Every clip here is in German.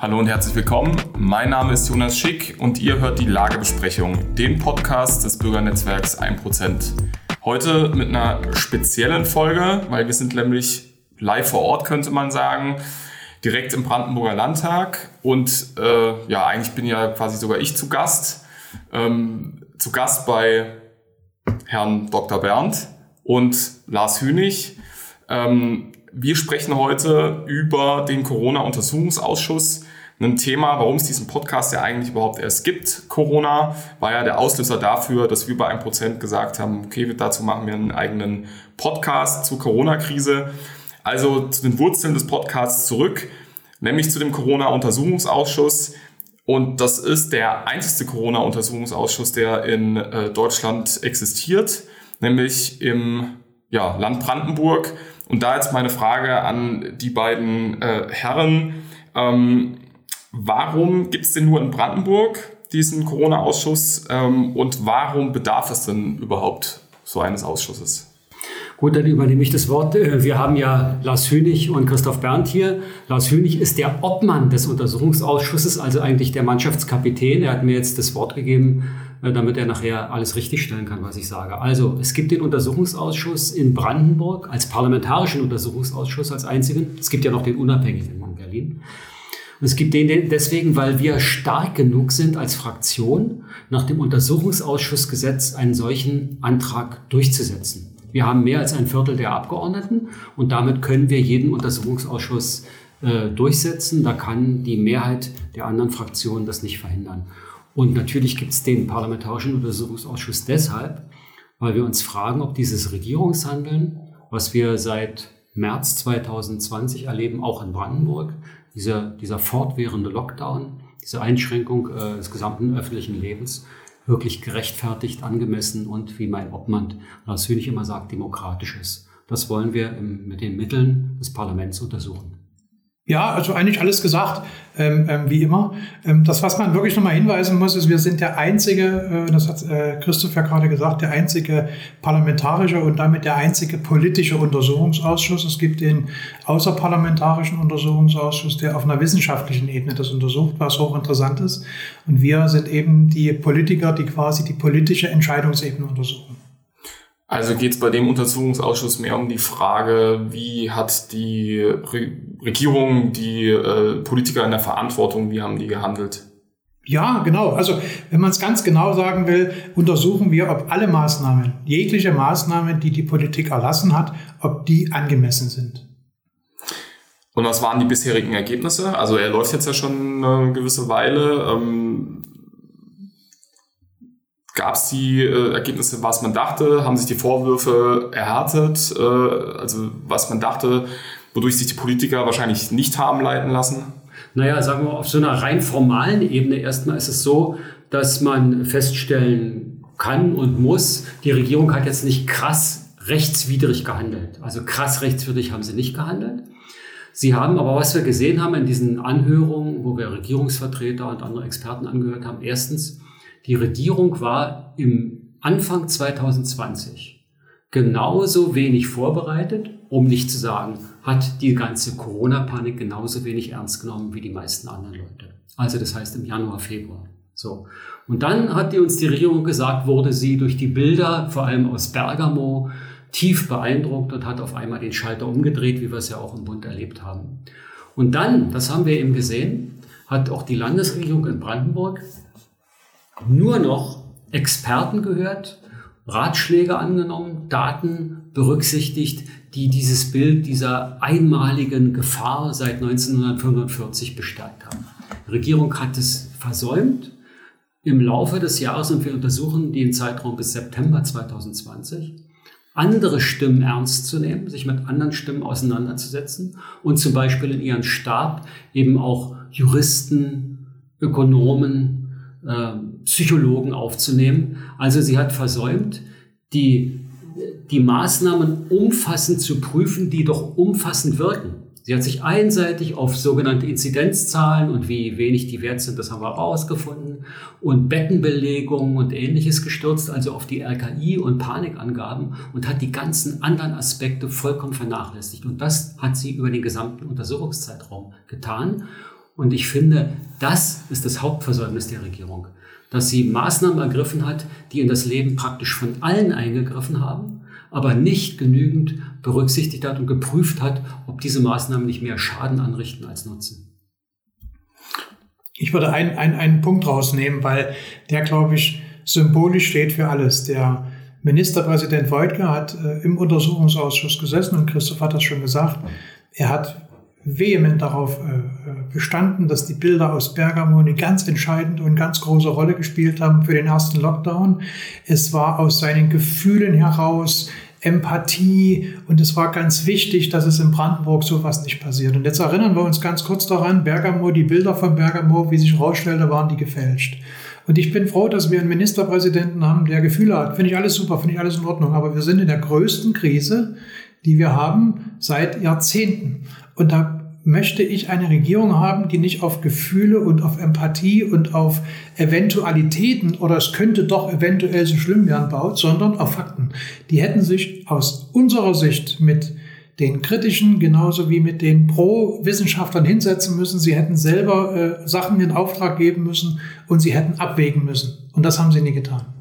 Hallo und herzlich willkommen. Mein Name ist Jonas Schick und ihr hört die Lagebesprechung, den Podcast des Bürgernetzwerks 1%. Heute mit einer speziellen Folge, weil wir sind nämlich live vor Ort, könnte man sagen, direkt im Brandenburger Landtag. Und äh, ja, eigentlich bin ja quasi sogar ich zu Gast. Ähm, zu Gast bei Herrn Dr. Berndt und Lars Hünig. Ähm, wir sprechen heute über den Corona-Untersuchungsausschuss. Ein Thema, warum es diesen Podcast ja eigentlich überhaupt erst gibt. Corona war ja der Auslöser dafür, dass wir bei 1% gesagt haben, okay, dazu machen wir einen eigenen Podcast zur Corona-Krise. Also zu den Wurzeln des Podcasts zurück, nämlich zu dem Corona-Untersuchungsausschuss. Und das ist der einzige Corona-Untersuchungsausschuss, der in äh, Deutschland existiert, nämlich im ja, Land Brandenburg. Und da jetzt meine Frage an die beiden äh, Herren. Ähm, warum gibt es denn nur in Brandenburg diesen Corona-Ausschuss ähm, und warum bedarf es denn überhaupt so eines Ausschusses? Gut, dann übernehme ich das Wort. Äh, wir haben ja Lars Hönig und Christoph Berndt hier. Lars Hönig ist der Obmann des Untersuchungsausschusses, also eigentlich der Mannschaftskapitän. Er hat mir jetzt das Wort gegeben, äh, damit er nachher alles richtigstellen kann, was ich sage. Also, es gibt den Untersuchungsausschuss in Brandenburg als parlamentarischen Untersuchungsausschuss als einzigen. Es gibt ja noch den unabhängigen in Berlin. Und es gibt den deswegen, weil wir stark genug sind als Fraktion, nach dem Untersuchungsausschussgesetz einen solchen Antrag durchzusetzen. Wir haben mehr als ein Viertel der Abgeordneten und damit können wir jeden Untersuchungsausschuss äh, durchsetzen. Da kann die Mehrheit der anderen Fraktionen das nicht verhindern. Und natürlich gibt es den Parlamentarischen Untersuchungsausschuss deshalb, weil wir uns fragen, ob dieses Regierungshandeln, was wir seit März 2020 erleben, auch in Brandenburg, dieser, dieser fortwährende Lockdown, diese Einschränkung äh, des gesamten öffentlichen Lebens, wirklich gerechtfertigt, angemessen und, wie mein Obmann Lars Hönig immer sagt, demokratisch ist. Das wollen wir im, mit den Mitteln des Parlaments untersuchen. Ja, also eigentlich alles gesagt, ähm, ähm, wie immer. Ähm, das, was man wirklich nochmal hinweisen muss, ist, wir sind der einzige, äh, das hat äh, Christoph ja gerade gesagt, der einzige parlamentarische und damit der einzige politische Untersuchungsausschuss. Es gibt den außerparlamentarischen Untersuchungsausschuss, der auf einer wissenschaftlichen Ebene das untersucht, was hochinteressant ist. Und wir sind eben die Politiker, die quasi die politische Entscheidungsebene untersuchen. Also geht es bei dem Untersuchungsausschuss mehr um die Frage, wie hat die Re Regierung, die äh, Politiker in der Verantwortung, wie haben die gehandelt? Ja, genau. Also wenn man es ganz genau sagen will, untersuchen wir, ob alle Maßnahmen, jegliche Maßnahmen, die die Politik erlassen hat, ob die angemessen sind. Und was waren die bisherigen Ergebnisse? Also er läuft jetzt ja schon eine gewisse Weile. Ähm, Gab es die äh, Ergebnisse, was man dachte? Haben sich die Vorwürfe erhärtet? Äh, also was man dachte, wodurch sich die Politiker wahrscheinlich nicht haben leiten lassen? Naja, sagen wir auf so einer rein formalen Ebene erstmal ist es so, dass man feststellen kann und muss, die Regierung hat jetzt nicht krass rechtswidrig gehandelt. Also krass rechtswidrig haben sie nicht gehandelt. Sie haben aber, was wir gesehen haben in diesen Anhörungen, wo wir Regierungsvertreter und andere Experten angehört haben, erstens, die Regierung war im Anfang 2020 genauso wenig vorbereitet, um nicht zu sagen, hat die ganze Corona-Panik genauso wenig ernst genommen wie die meisten anderen Leute. Also das heißt im Januar, Februar. So. Und dann hat die uns die Regierung gesagt, wurde sie durch die Bilder, vor allem aus Bergamo, tief beeindruckt und hat auf einmal den Schalter umgedreht, wie wir es ja auch im Bund erlebt haben. Und dann, das haben wir eben gesehen, hat auch die Landesregierung in Brandenburg nur noch Experten gehört, Ratschläge angenommen, Daten berücksichtigt, die dieses Bild dieser einmaligen Gefahr seit 1945 bestärkt haben. Die Regierung hat es versäumt im Laufe des Jahres und wir untersuchen den Zeitraum bis September 2020 andere Stimmen ernst zu nehmen, sich mit anderen Stimmen auseinanderzusetzen und zum Beispiel in ihren Stab eben auch Juristen, Ökonomen, äh, Psychologen aufzunehmen. Also sie hat versäumt, die, die Maßnahmen umfassend zu prüfen, die doch umfassend wirken. Sie hat sich einseitig auf sogenannte Inzidenzzahlen und wie wenig die wert sind, das haben wir herausgefunden, und Bettenbelegungen und ähnliches gestürzt, also auf die RKI und Panikangaben und hat die ganzen anderen Aspekte vollkommen vernachlässigt. Und das hat sie über den gesamten Untersuchungszeitraum getan. Und ich finde, das ist das Hauptversäumnis der Regierung, dass sie Maßnahmen ergriffen hat, die in das Leben praktisch von allen eingegriffen haben, aber nicht genügend berücksichtigt hat und geprüft hat, ob diese Maßnahmen nicht mehr Schaden anrichten als Nutzen. Ich würde einen, einen, einen Punkt rausnehmen, weil der, glaube ich, symbolisch steht für alles. Der Ministerpräsident Wojtke hat äh, im Untersuchungsausschuss gesessen und Christoph hat das schon gesagt. Er hat vehement darauf äh, äh, bestanden, dass die Bilder aus Bergamo eine ganz entscheidende und ganz große Rolle gespielt haben für den ersten Lockdown. Es war aus seinen Gefühlen heraus Empathie und es war ganz wichtig, dass es in Brandenburg sowas nicht passiert. Und jetzt erinnern wir uns ganz kurz daran, Bergamo, die Bilder von Bergamo, wie sich herausstellte, waren die gefälscht. Und ich bin froh, dass wir einen Ministerpräsidenten haben, der Gefühle hat. Finde ich alles super, finde ich alles in Ordnung. Aber wir sind in der größten Krise, die wir haben seit Jahrzehnten. Und da möchte ich eine Regierung haben, die nicht auf Gefühle und auf Empathie und auf Eventualitäten oder es könnte doch eventuell so schlimm werden baut, sondern auf Fakten. Die hätten sich aus unserer Sicht mit den kritischen genauso wie mit den Pro-Wissenschaftlern hinsetzen müssen. Sie hätten selber äh, Sachen in Auftrag geben müssen und sie hätten abwägen müssen. Und das haben sie nie getan.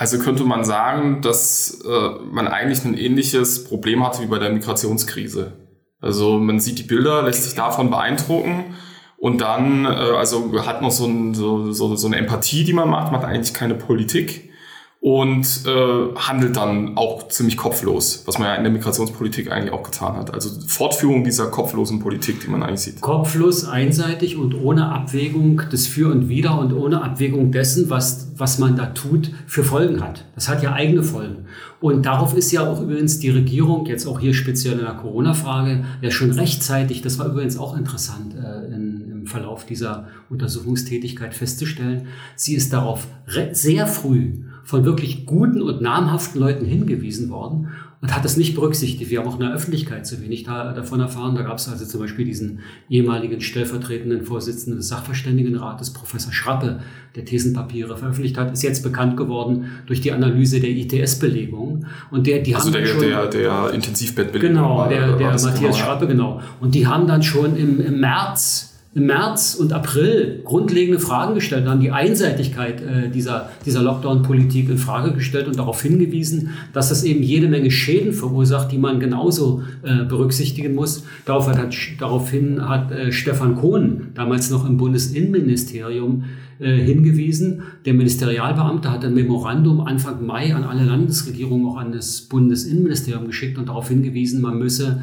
Also könnte man sagen, dass äh, man eigentlich ein ähnliches Problem hatte wie bei der Migrationskrise. Also man sieht die Bilder, lässt sich davon beeindrucken und dann, äh, also hat noch so, ein, so, so, so eine Empathie, die man macht, macht eigentlich keine Politik und äh, handelt dann auch ziemlich kopflos, was man ja in der Migrationspolitik eigentlich auch getan hat. Also Fortführung dieser kopflosen Politik, die man eigentlich sieht. Kopflos, einseitig und ohne Abwägung des Für und Wider und ohne Abwägung dessen, was, was man da tut, für Folgen hat. Das hat ja eigene Folgen. Und darauf ist ja auch übrigens die Regierung, jetzt auch hier speziell in der Corona-Frage, ja schon rechtzeitig, das war übrigens auch interessant äh, in, im Verlauf dieser Untersuchungstätigkeit festzustellen, sie ist darauf sehr früh von wirklich guten und namhaften Leuten hingewiesen worden und hat das nicht berücksichtigt. Wir haben auch in der Öffentlichkeit zu wenig da, davon erfahren. Da gab es also zum Beispiel diesen ehemaligen stellvertretenden Vorsitzenden des Sachverständigenrates, Professor Schrappe, der Thesenpapiere veröffentlicht hat, ist jetzt bekannt geworden durch die Analyse der ITS-Belegung. Und der, die also haben der, schon, der, der Intensivbettbelegung. Genau, der, der Matthias genau. Schrappe, genau. Und die haben dann schon im, im März im März und April grundlegende Fragen gestellt und haben die Einseitigkeit äh, dieser, dieser Lockdown-Politik in Frage gestellt und darauf hingewiesen, dass das eben jede Menge Schäden verursacht, die man genauso äh, berücksichtigen muss. Darauf hat, hat, daraufhin hat äh, Stefan Kohn, damals noch im Bundesinnenministerium, äh, hingewiesen. Der Ministerialbeamte hat ein Memorandum Anfang Mai an alle Landesregierungen, auch an das Bundesinnenministerium geschickt und darauf hingewiesen, man müsse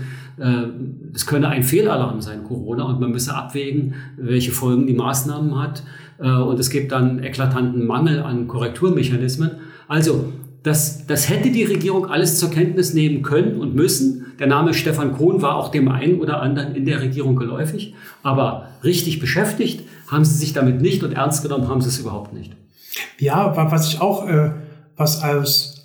es könne ein Fehlalarm sein, Corona, und man müsse abwägen, welche Folgen die Maßnahmen hat. Äh, und es gibt dann eklatanten Mangel an Korrekturmechanismen. Also, das, das hätte die Regierung alles zur Kenntnis nehmen können und müssen. Der Name Stefan Kohn war auch dem einen oder anderen in der Regierung geläufig. Aber richtig beschäftigt haben sie sich damit nicht und ernst genommen haben sie es überhaupt nicht. Ja, was ich auch, äh, was als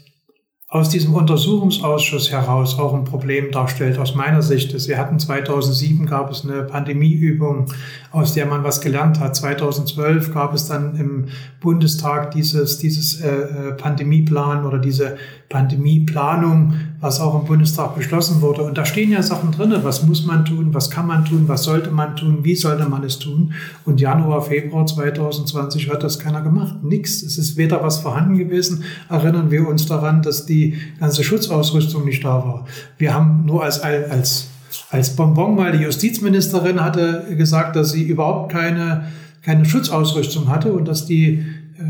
aus diesem Untersuchungsausschuss heraus auch ein Problem darstellt, aus meiner Sicht. Ist, wir hatten 2007 gab es eine Pandemieübung, aus der man was gelernt hat. 2012 gab es dann im Bundestag dieses, dieses äh, äh, Pandemieplan oder diese Pandemieplanung, was auch im Bundestag beschlossen wurde. Und da stehen ja Sachen drin, was muss man tun, was kann man tun, was sollte man tun, wie sollte man es tun. Und Januar, Februar 2020 hat das keiner gemacht. Nix. Es ist weder was vorhanden gewesen. Erinnern wir uns daran, dass die ganze Schutzausrüstung nicht da war. Wir haben nur als, als, als Bonbon mal die Justizministerin hatte gesagt, dass sie überhaupt keine, keine Schutzausrüstung hatte und dass die, äh,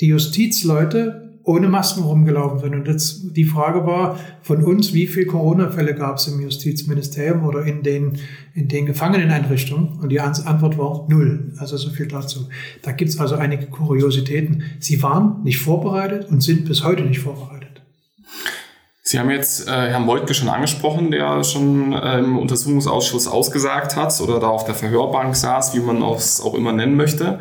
die Justizleute ohne Masken rumgelaufen sind. Und jetzt die Frage war von uns, wie viele Corona-Fälle gab es im Justizministerium oder in den, in den Gefangeneneinrichtungen? Und die Antwort war null. Also so viel dazu. Da gibt es also einige Kuriositäten. Sie waren nicht vorbereitet und sind bis heute nicht vorbereitet. Sie haben jetzt äh, Herrn Moltke schon angesprochen, der schon äh, im Untersuchungsausschuss ausgesagt hat oder da auf der Verhörbank saß, wie man es auch immer nennen möchte.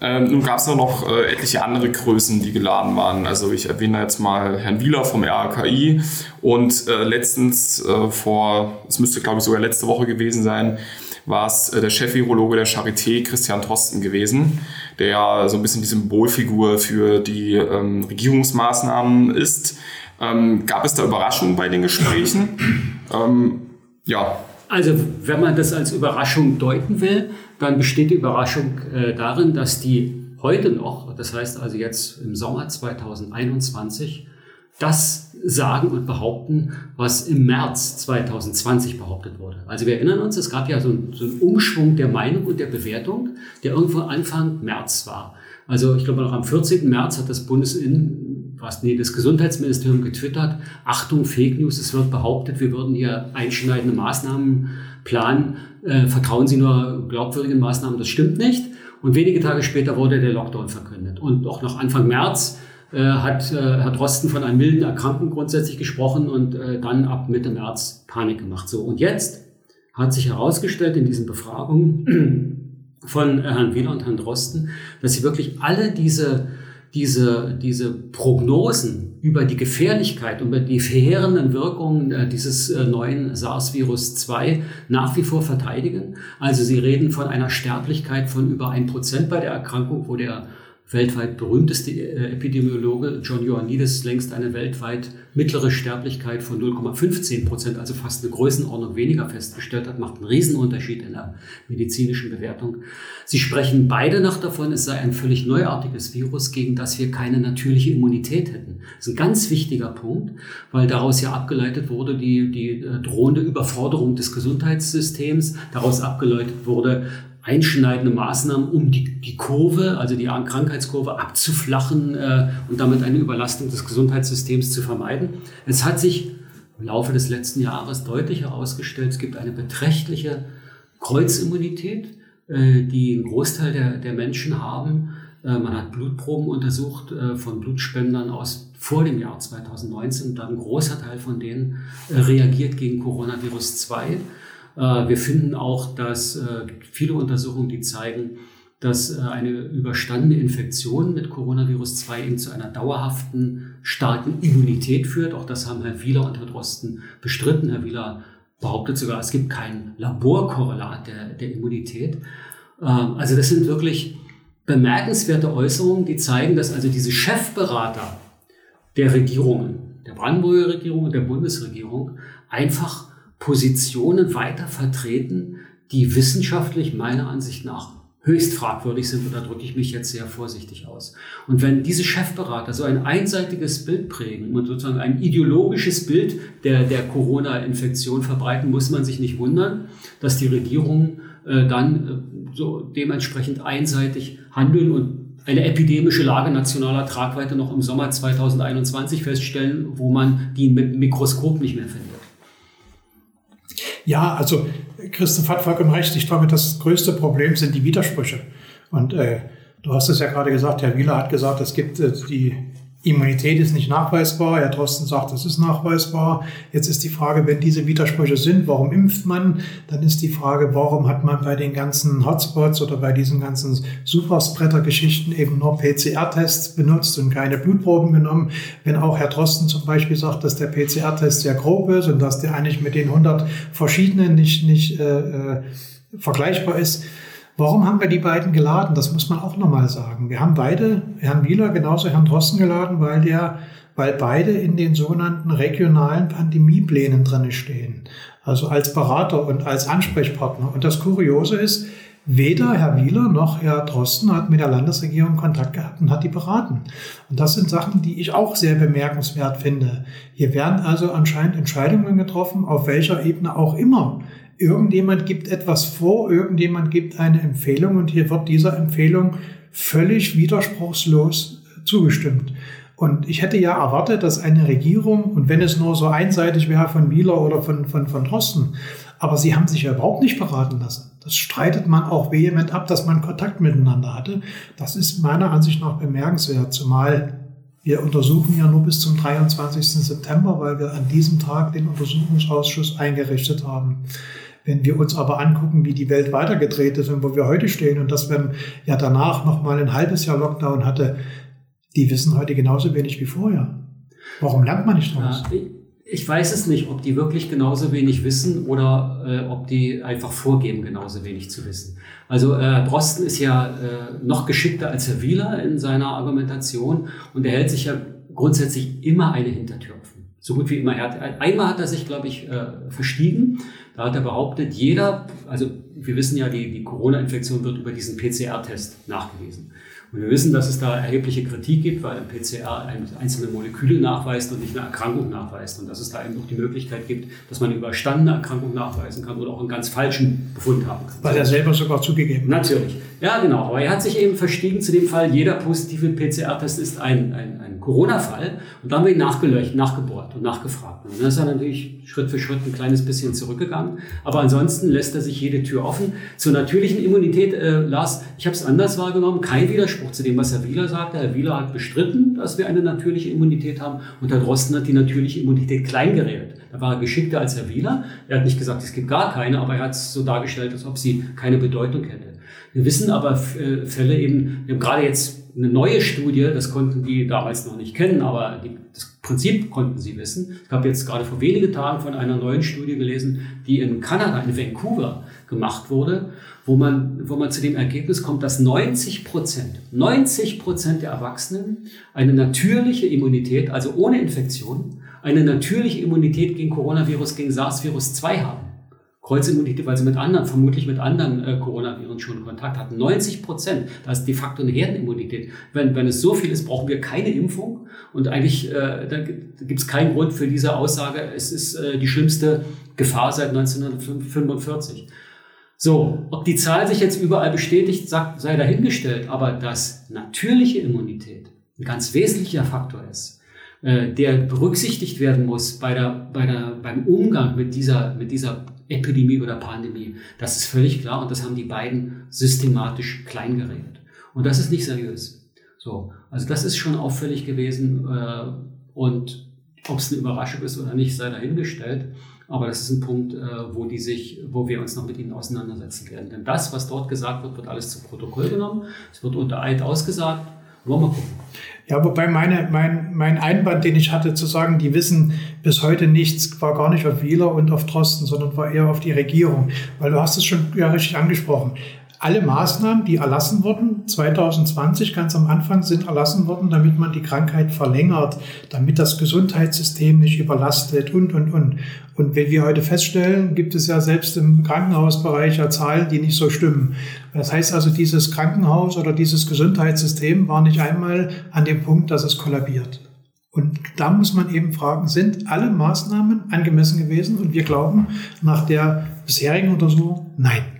Ähm, nun gab es noch äh, etliche andere Größen, die geladen waren. Also ich erwähne jetzt mal Herrn Wieler vom RKI und äh, letztens äh, vor, es müsste glaube ich sogar letzte Woche gewesen sein, war es äh, der Chef-Virologe der Charité, Christian Drosten gewesen, der ja so ein bisschen die Symbolfigur für die ähm, Regierungsmaßnahmen ist. Ähm, gab es da Überraschungen bei den Gesprächen? Ähm, ja, Also wenn man das als Überraschung deuten will, dann besteht die Überraschung äh, darin, dass die heute noch, das heißt also jetzt im Sommer 2021, das sagen und behaupten, was im März 2020 behauptet wurde. Also wir erinnern uns, es gab ja so, so einen Umschwung der Meinung und der Bewertung, der irgendwo Anfang März war. Also ich glaube noch am 14. März hat das Bundesinnen, was, nee, das Gesundheitsministerium getwittert, Achtung, Fake News, es wird behauptet, wir würden hier einschneidende Maßnahmen planen. Äh, vertrauen Sie nur glaubwürdigen Maßnahmen, das stimmt nicht. Und wenige Tage später wurde der Lockdown verkündet. Und auch noch Anfang März äh, hat äh, Herr Drosten von einer milden Erkrankung grundsätzlich gesprochen und äh, dann ab Mitte März Panik gemacht. So, und jetzt hat sich herausgestellt in diesen Befragungen von Herrn Wieler und Herrn Drosten, dass sie wirklich alle diese, diese, diese Prognosen über die Gefährlichkeit, über die verheerenden Wirkungen dieses neuen SARS-Virus 2 nach wie vor verteidigen. Also sie reden von einer Sterblichkeit von über ein Prozent bei der Erkrankung, wo der weltweit berühmteste äh, Epidemiologe John Ioannidis längst eine weltweit mittlere Sterblichkeit von 0,15 Prozent, also fast eine Größenordnung weniger festgestellt hat, macht einen Riesenunterschied in der medizinischen Bewertung. Sie sprechen beide nach davon, es sei ein völlig neuartiges Virus, gegen das wir keine natürliche Immunität hätten. Das ist ein ganz wichtiger Punkt, weil daraus ja abgeleitet wurde die, die äh, drohende Überforderung des Gesundheitssystems, daraus abgeleitet wurde, einschneidende Maßnahmen, um die, die Kurve, also die Krankheitskurve abzuflachen äh, und damit eine Überlastung des Gesundheitssystems zu vermeiden. Es hat sich im Laufe des letzten Jahres deutlich herausgestellt, es gibt eine beträchtliche Kreuzimmunität, äh, die ein Großteil der, der Menschen haben. Äh, man hat Blutproben untersucht äh, von Blutspendern aus vor dem Jahr 2019 und dann ein großer Teil von denen äh, reagiert gegen Coronavirus 2. Äh, wir finden auch, dass äh, viele Untersuchungen, die zeigen, dass äh, eine überstandene Infektion mit Coronavirus 2 eben zu einer dauerhaften, starken Immunität führt. Auch das haben Herr Wieler und Herr Drosten bestritten. Herr Wieler behauptet sogar, es gibt kein Laborkorrelat der, der Immunität. Ähm, also das sind wirklich bemerkenswerte Äußerungen, die zeigen, dass also diese Chefberater der Regierungen, der Brandenburger Regierung und der Bundesregierung einfach Positionen weiter vertreten, die wissenschaftlich meiner Ansicht nach höchst fragwürdig sind. Und da drücke ich mich jetzt sehr vorsichtig aus. Und wenn diese Chefberater so ein einseitiges Bild prägen und sozusagen ein ideologisches Bild der, der Corona-Infektion verbreiten, muss man sich nicht wundern, dass die Regierungen äh, dann äh, so dementsprechend einseitig handeln und eine epidemische Lage nationaler Tragweite noch im Sommer 2021 feststellen, wo man die mit dem Mikroskop nicht mehr findet. Ja, also Christoph hat vollkommen recht. Ich glaube, das größte Problem sind die Widersprüche. Und äh, du hast es ja gerade gesagt, Herr Wieler hat gesagt, es gibt äh, die Immunität ist nicht nachweisbar. Herr Drosten sagt, es ist nachweisbar. Jetzt ist die Frage, wenn diese Widersprüche sind, warum impft man? Dann ist die Frage, warum hat man bei den ganzen Hotspots oder bei diesen ganzen Superspreader-Geschichten eben nur PCR-Tests benutzt und keine Blutproben genommen? Wenn auch Herr Drosten zum Beispiel sagt, dass der PCR-Test sehr grob ist und dass der eigentlich mit den 100 verschiedenen nicht, nicht äh, äh, vergleichbar ist, Warum haben wir die beiden geladen? Das muss man auch nochmal sagen. Wir haben beide, Herrn Wieler genauso Herrn Drosten geladen, weil der, weil beide in den sogenannten regionalen Pandemieplänen drinne stehen. Also als Berater und als Ansprechpartner. Und das Kuriose ist, weder Herr Wieler noch Herr Drosten hat mit der Landesregierung Kontakt gehabt und hat die beraten. Und das sind Sachen, die ich auch sehr bemerkenswert finde. Hier werden also anscheinend Entscheidungen getroffen, auf welcher Ebene auch immer irgendjemand gibt etwas vor, irgendjemand gibt eine Empfehlung und hier wird dieser Empfehlung völlig widerspruchslos zugestimmt. Und ich hätte ja erwartet, dass eine Regierung, und wenn es nur so einseitig wäre von Wieler oder von, von, von Drosten, aber sie haben sich ja überhaupt nicht beraten lassen. Das streitet man auch vehement ab, dass man Kontakt miteinander hatte. Das ist meiner Ansicht nach bemerkenswert, zumal wir untersuchen ja nur bis zum 23. September, weil wir an diesem Tag den Untersuchungsausschuss eingerichtet haben. Wenn wir uns aber angucken, wie die Welt weitergedreht ist und wo wir heute stehen und dass man ja danach noch mal ein halbes Jahr Lockdown hatte, die wissen heute genauso wenig wie vorher. Warum lernt man nicht daraus? Ja, ich weiß es nicht, ob die wirklich genauso wenig wissen oder äh, ob die einfach vorgeben, genauso wenig zu wissen. Also äh, Drosten ist ja äh, noch geschickter als Herr Wieler in seiner Argumentation und er hält sich ja grundsätzlich immer eine Hintertür offen. So gut wie immer. Er hat, einmal hat er sich, glaube ich, äh, verstiegen. Da hat er behauptet, jeder, also wir wissen ja, die, die Corona-Infektion wird über diesen PCR-Test nachgewiesen. Wir wissen, dass es da erhebliche Kritik gibt, weil ein PCR einzelne Moleküle nachweist und nicht eine Erkrankung nachweist. Und dass es da eben auch die Möglichkeit gibt, dass man eine überstandene Erkrankung nachweisen kann oder auch einen ganz falschen Befund haben kann. Weil er selber sogar zugegeben hat. Natürlich. Ja, genau. Aber er hat sich eben verstiegen zu dem Fall, jeder positive PCR-Test ist ein, ein, ein Corona-Fall. Und da haben wir ihn nachgeleuchtet, nachgebohrt und nachgefragt. Und dann ist er natürlich Schritt für Schritt ein kleines bisschen zurückgegangen. Aber ansonsten lässt er sich jede Tür offen. Zur natürlichen Immunität, äh, Lars, ich habe es anders wahrgenommen. Kein Widerspruch zu dem, was Herr Wieler sagte. Herr Wieler hat bestritten, dass wir eine natürliche Immunität haben. Und Herr Drosten hat die natürliche Immunität kleingeredet. Da war er geschickter als Herr Wieler. Er hat nicht gesagt, es gibt gar keine, aber er hat es so dargestellt, als ob sie keine Bedeutung hätte. Wir wissen aber äh, Fälle eben, wir haben gerade jetzt eine neue Studie, das konnten die damals noch nicht kennen, aber die, das Prinzip konnten sie wissen. Ich habe jetzt gerade vor wenigen Tagen von einer neuen Studie gelesen, die in Kanada, in Vancouver gemacht wurde, wo man, wo man zu dem Ergebnis kommt, dass 90 Prozent, 90 Prozent der Erwachsenen eine natürliche Immunität, also ohne Infektion, eine natürliche Immunität gegen Coronavirus, gegen SARS-Virus-2 haben. Kreuzimmunität, weil sie mit anderen, vermutlich mit anderen äh, Coronaviren schon Kontakt hatten. 90 Prozent, das ist de facto eine Herdenimmunität. Wenn, wenn es so viel ist, brauchen wir keine Impfung. Und eigentlich äh, da gibt es keinen Grund für diese Aussage, es ist äh, die schlimmste Gefahr seit 1945. So, ob die Zahl sich jetzt überall bestätigt, sei dahingestellt, aber dass natürliche Immunität ein ganz wesentlicher Faktor ist, äh, der berücksichtigt werden muss bei der, bei der, beim Umgang mit dieser, mit dieser Epidemie oder Pandemie. Das ist völlig klar und das haben die beiden systematisch kleingeredet. Und das ist nicht seriös. So, also das ist schon auffällig gewesen äh, und ob es eine Überraschung ist oder nicht, sei dahingestellt. Aber das ist ein Punkt, äh, wo die sich, wo wir uns noch mit ihnen auseinandersetzen werden. Denn das, was dort gesagt wird, wird alles zu Protokoll genommen. Es wird unter Eid ausgesagt. Wollen wir gucken. Ja, wobei meine, mein, mein Einwand, den ich hatte, zu sagen, die wissen bis heute nichts, war gar nicht auf Wieler und auf Drosten, sondern war eher auf die Regierung. Weil du hast es schon ja richtig angesprochen alle Maßnahmen, die erlassen wurden, 2020 ganz am Anfang sind erlassen worden, damit man die Krankheit verlängert, damit das Gesundheitssystem nicht überlastet und, und, und. Und wenn wir heute feststellen, gibt es ja selbst im Krankenhausbereich ja Zahlen, die nicht so stimmen. Das heißt also, dieses Krankenhaus oder dieses Gesundheitssystem war nicht einmal an dem Punkt, dass es kollabiert. Und da muss man eben fragen, sind alle Maßnahmen angemessen gewesen? Und wir glauben nach der bisherigen Untersuchung, nein.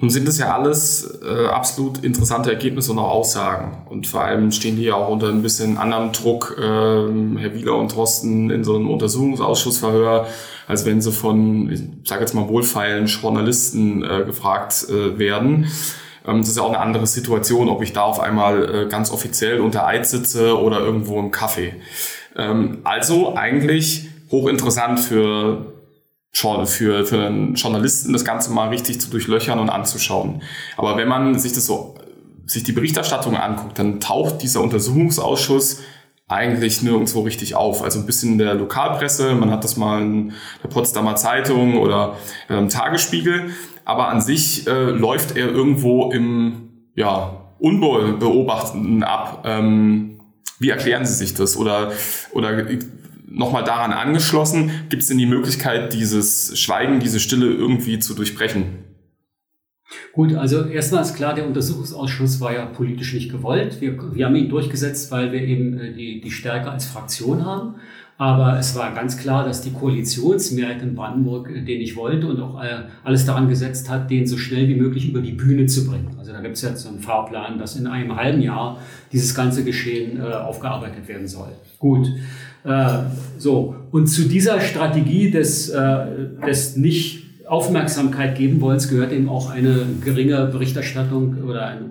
Nun sind es ja alles äh, absolut interessante Ergebnisse und auch Aussagen. Und vor allem stehen die ja auch unter ein bisschen anderem Druck, äh, Herr Wieler und Thorsten in so einem Untersuchungsausschussverhör, als wenn sie von, ich sage jetzt mal wohlfeilen Journalisten äh, gefragt äh, werden. Ähm, das ist ja auch eine andere Situation, ob ich da auf einmal äh, ganz offiziell unter Eid sitze oder irgendwo im Café. Ähm, also eigentlich hochinteressant für für, für einen Journalisten das Ganze mal richtig zu durchlöchern und anzuschauen. Aber wenn man sich das so, sich die Berichterstattung anguckt, dann taucht dieser Untersuchungsausschuss eigentlich nirgendwo richtig auf. Also ein bisschen in der Lokalpresse, man hat das mal in der Potsdamer Zeitung oder ähm, Tagesspiegel, aber an sich äh, läuft er irgendwo im ja, Unbeobachteten ab. Ähm, wie erklären Sie sich das? Oder, oder nochmal daran angeschlossen, gibt es denn die Möglichkeit, dieses Schweigen, diese Stille irgendwie zu durchbrechen? Gut, also erstmal ist klar, der Untersuchungsausschuss war ja politisch nicht gewollt. Wir, wir haben ihn durchgesetzt, weil wir eben äh, die, die Stärke als Fraktion haben. Aber es war ganz klar, dass die Koalitionsmehrheit in Brandenburg äh, den ich wollte und auch äh, alles daran gesetzt hat, den so schnell wie möglich über die Bühne zu bringen. Also da gibt es jetzt so einen Fahrplan, dass in einem halben Jahr dieses ganze Geschehen aufgearbeitet werden soll. Gut. Äh, so, und zu dieser Strategie des, äh, des nicht Aufmerksamkeit geben wollens gehört eben auch eine geringe Berichterstattung oder eine,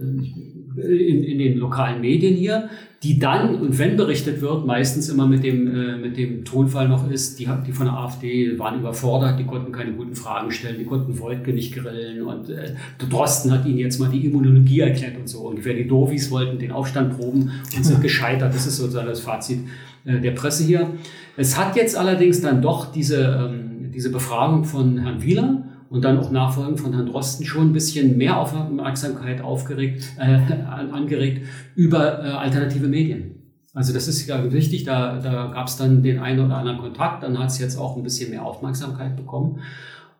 in, in den lokalen Medien hier, die dann, und wenn berichtet wird, meistens immer mit dem, äh, mit dem Tonfall noch ist, die, die von der AfD waren überfordert, die konnten keine guten Fragen stellen, die konnten Wolke nicht grillen und äh, Drosten hat ihnen jetzt mal die Immunologie erklärt und so. Ungefähr die Doofies wollten den Aufstand proben und sind gescheitert. Das ist sozusagen das Fazit äh, der Presse hier. Es hat jetzt allerdings dann doch diese, ähm, diese Befragung von Herrn Wieler und dann auch nachfolgend von Herrn Drosten schon ein bisschen mehr Aufmerksamkeit aufgeregt, äh, angeregt über äh, alternative Medien. Also das ist ja wichtig, da, da gab es dann den einen oder anderen Kontakt, dann hat es jetzt auch ein bisschen mehr Aufmerksamkeit bekommen.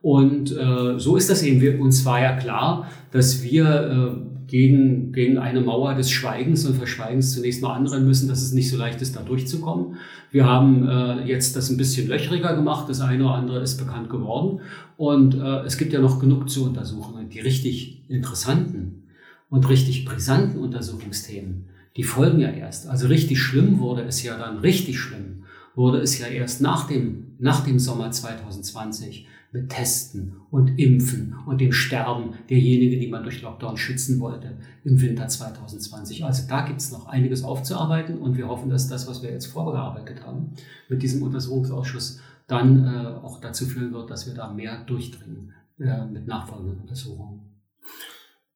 Und äh, so ist das eben. Wir, uns war ja klar, dass wir äh, gegen, gegen eine Mauer des Schweigens und Verschweigens zunächst mal anrennen müssen, dass es nicht so leicht ist, da durchzukommen. Wir haben äh, jetzt das ein bisschen löchriger gemacht, das eine oder andere ist bekannt geworden. Und äh, es gibt ja noch genug zu untersuchen. Die richtig interessanten und richtig brisanten Untersuchungsthemen, die folgen ja erst. Also richtig schlimm wurde es ja dann, richtig schlimm wurde es ja erst nach dem, nach dem Sommer 2020 mit Testen und Impfen und dem Sterben derjenigen, die man durch Lockdown schützen wollte im Winter 2020. Also da gibt es noch einiges aufzuarbeiten und wir hoffen, dass das, was wir jetzt vorgearbeitet haben mit diesem Untersuchungsausschuss, dann äh, auch dazu führen wird, dass wir da mehr durchdringen äh, mit nachfolgenden Untersuchungen.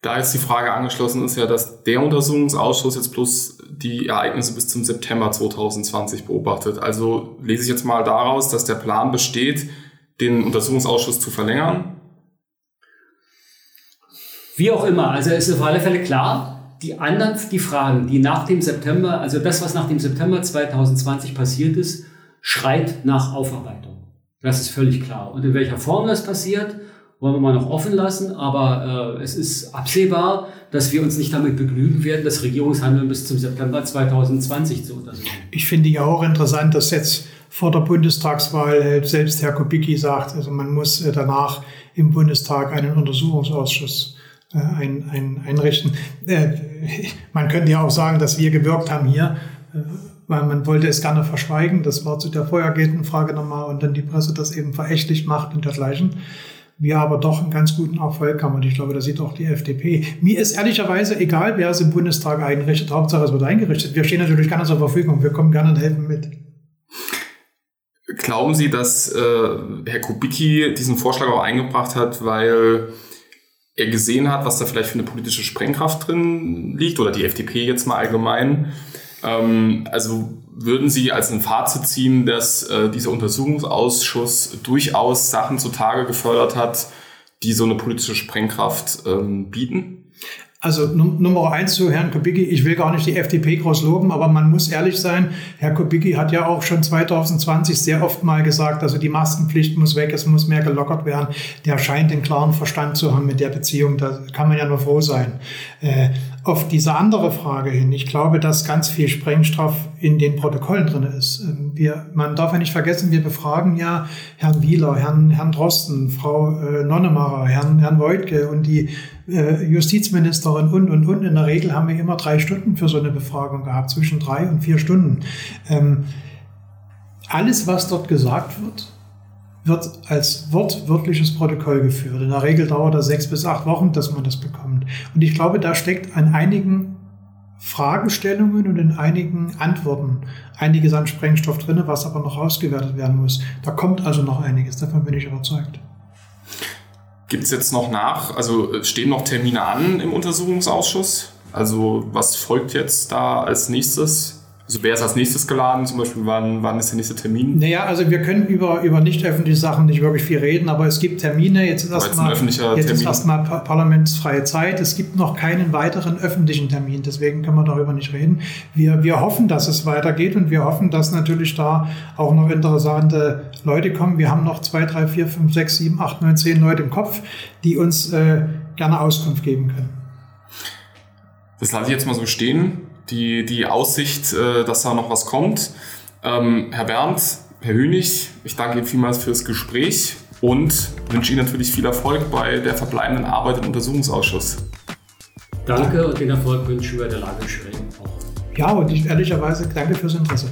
Da jetzt die Frage angeschlossen ist ja, dass der Untersuchungsausschuss jetzt bloß die Ereignisse bis zum September 2020 beobachtet. Also lese ich jetzt mal daraus, dass der Plan besteht, den Untersuchungsausschuss zu verlängern? Wie auch immer, also es ist auf alle Fälle klar, die anderen, die Fragen, die nach dem September, also das, was nach dem September 2020 passiert ist, schreit nach Aufarbeitung. Das ist völlig klar. Und in welcher Form das passiert, wollen wir mal noch offen lassen, aber äh, es ist absehbar, dass wir uns nicht damit begnügen werden, das Regierungshandeln bis zum September 2020 zu untersuchen. Ich finde ja auch interessant, dass jetzt vor der Bundestagswahl äh, selbst Herr Kubicki sagt, also man muss äh, danach im Bundestag einen Untersuchungsausschuss äh, ein, ein, einrichten. Man könnte ja auch sagen, dass wir gewirkt haben hier, weil man wollte es gerne verschweigen. Das war zu der vorhergehenden Frage nochmal und dann die Presse das eben verächtlich macht und dergleichen. Wir aber doch einen ganz guten Erfolg haben und ich glaube, da sieht auch die FDP. Mir ist ehrlicherweise egal, wer es im Bundestag einrichtet. Hauptsache, es wird eingerichtet. Wir stehen natürlich gerne zur Verfügung. Wir kommen gerne und helfen mit. Glauben Sie, dass äh, Herr Kubicki diesen Vorschlag auch eingebracht hat, weil er gesehen hat, was da vielleicht für eine politische Sprengkraft drin liegt oder die FDP jetzt mal allgemein? Ähm, also würden Sie als ein Fazit ziehen, dass äh, dieser Untersuchungsausschuss durchaus Sachen zutage gefördert hat, die so eine politische Sprengkraft ähm, bieten? Also Nummer eins zu Herrn Kubicki, ich will gar nicht die FDP groß loben, aber man muss ehrlich sein, Herr Kubicki hat ja auch schon 2020 sehr oft mal gesagt, also die Maskenpflicht muss weg, es muss mehr gelockert werden. Der scheint den klaren Verstand zu haben mit der Beziehung, da kann man ja nur froh sein. Äh, auf diese andere Frage hin, ich glaube, dass ganz viel Sprengstoff in den Protokollen drin ist. Ähm, wir, man darf ja nicht vergessen, wir befragen ja Herrn Wieler, Herrn, Herrn Drosten, Frau äh, Nonnemacher, Herrn, Herrn Voigtke und die äh, Justizministerin und, und, und. In der Regel haben wir immer drei Stunden für so eine Befragung gehabt, zwischen drei und vier Stunden. Ähm, alles, was dort gesagt wird, wird als wortwörtliches Protokoll geführt. In der Regel dauert das sechs bis acht Wochen, dass man das bekommt. Und ich glaube, da steckt an einigen Fragestellungen und in einigen Antworten einiges an Sprengstoff drin, was aber noch ausgewertet werden muss. Da kommt also noch einiges, davon bin ich überzeugt. Gibt es jetzt noch nach, also stehen noch Termine an im Untersuchungsausschuss? Also was folgt jetzt da als nächstes? Also wer ist als nächstes geladen? Zum Beispiel, wann, wann ist der nächste Termin? Naja, also wir können über, über nicht öffentliche Sachen nicht wirklich viel reden, aber es gibt Termine. Jetzt ist erstmal erst parlamentsfreie Zeit. Es gibt noch keinen weiteren öffentlichen Termin, deswegen können wir darüber nicht reden. Wir, wir hoffen, dass es weitergeht und wir hoffen, dass natürlich da auch noch interessante Leute kommen. Wir haben noch zwei, drei, vier, fünf, sechs, sieben, acht, neun, zehn Leute im Kopf, die uns äh, gerne Auskunft geben können. Das lasse ich jetzt mal so stehen die, die Aussicht, äh, dass da noch was kommt. Ähm, Herr Bernd, Herr Hönig, ich danke Ihnen vielmals fürs Gespräch und wünsche Ihnen natürlich viel Erfolg bei der verbleibenden Arbeit im Untersuchungsausschuss. Danke und den Erfolg wünschen wir der Lagerschwellen auch. Ja, und ich ehrlicherweise danke fürs Interesse.